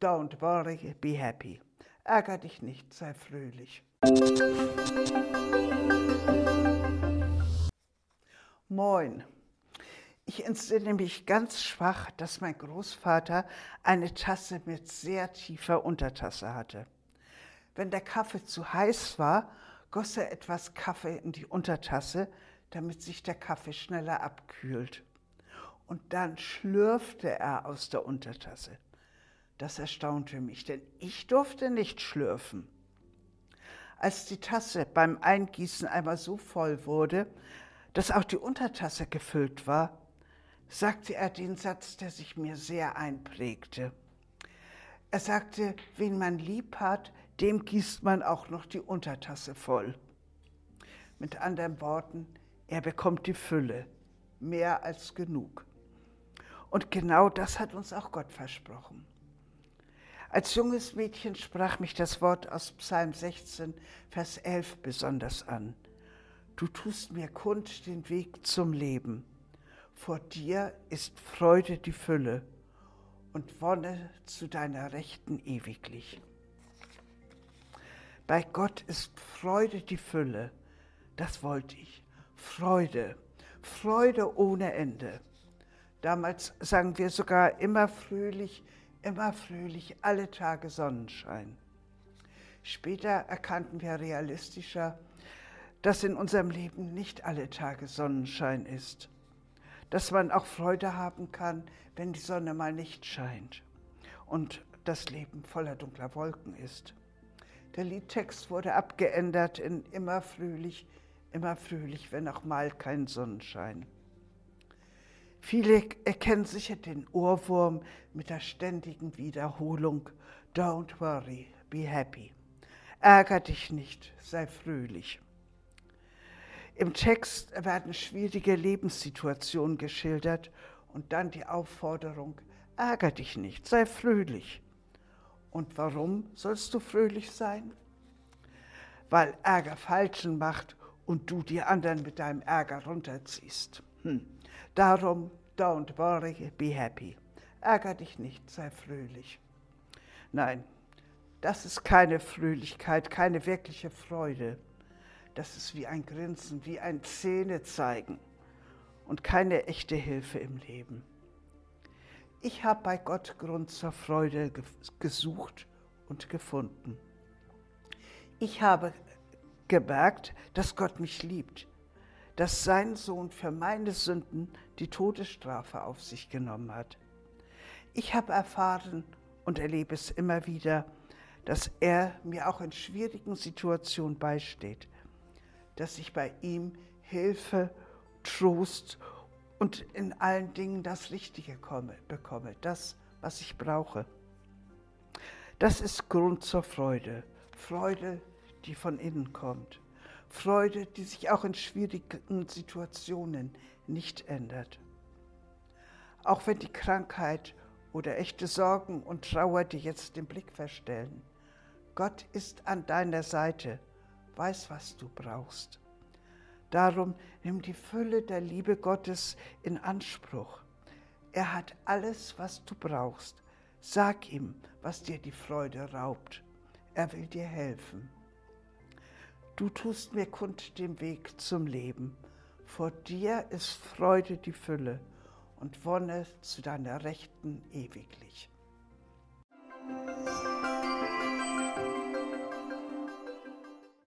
don't worry, be happy. Ärger dich nicht, sei fröhlich. Moin. Ich entsinne mich ganz schwach, dass mein Großvater eine Tasse mit sehr tiefer Untertasse hatte. Wenn der Kaffee zu heiß war, goss er etwas Kaffee in die Untertasse, damit sich der Kaffee schneller abkühlt. Und dann schlürfte er aus der Untertasse. Das erstaunte mich, denn ich durfte nicht schlürfen. Als die Tasse beim Eingießen einmal so voll wurde, dass auch die Untertasse gefüllt war, sagte er den Satz, der sich mir sehr einprägte. Er sagte, wen man lieb hat, dem gießt man auch noch die Untertasse voll. Mit anderen Worten, er bekommt die Fülle, mehr als genug. Und genau das hat uns auch Gott versprochen. Als junges Mädchen sprach mich das Wort aus Psalm 16, Vers 11 besonders an. Du tust mir kund den Weg zum Leben. Vor dir ist Freude die Fülle und Wonne zu deiner Rechten ewiglich. Bei Gott ist Freude die Fülle. Das wollte ich. Freude. Freude ohne Ende. Damals sangen wir sogar immer fröhlich, immer fröhlich, alle Tage Sonnenschein. Später erkannten wir realistischer, dass in unserem Leben nicht alle Tage Sonnenschein ist, dass man auch Freude haben kann, wenn die Sonne mal nicht scheint und das Leben voller dunkler Wolken ist. Der Liedtext wurde abgeändert in immer fröhlich, immer fröhlich, wenn auch mal kein Sonnenschein. Viele erkennen sicher den Ohrwurm mit der ständigen Wiederholung Don't worry, be happy. Ärger dich nicht, sei fröhlich. Im Text werden schwierige Lebenssituationen geschildert und dann die Aufforderung, ärger dich nicht, sei fröhlich. Und warum sollst du fröhlich sein? Weil Ärger Falschen macht und du die anderen mit deinem Ärger runterziehst. Hm. Darum, don't worry, be happy. Ärger dich nicht, sei fröhlich. Nein, das ist keine Fröhlichkeit, keine wirkliche Freude. Das ist wie ein Grinsen, wie ein Zähnezeigen und keine echte Hilfe im Leben. Ich habe bei Gott Grund zur Freude gesucht und gefunden. Ich habe gemerkt, dass Gott mich liebt, dass sein Sohn für meine Sünden die Todesstrafe auf sich genommen hat. Ich habe erfahren und erlebe es immer wieder, dass er mir auch in schwierigen Situationen beisteht, dass ich bei ihm Hilfe, Trost und in allen Dingen das Richtige komme, bekomme, das, was ich brauche. Das ist Grund zur Freude. Freude, die von innen kommt. Freude, die sich auch in schwierigen Situationen nicht ändert. Auch wenn die Krankheit oder echte Sorgen und Trauer dir jetzt den Blick verstellen. Gott ist an deiner Seite, weiß, was du brauchst. Darum nimm die Fülle der Liebe Gottes in Anspruch. Er hat alles, was du brauchst. Sag ihm, was dir die Freude raubt. Er will dir helfen. Du tust mir kund den Weg zum Leben. Vor dir ist Freude die Fülle und Wonne zu deiner Rechten ewiglich.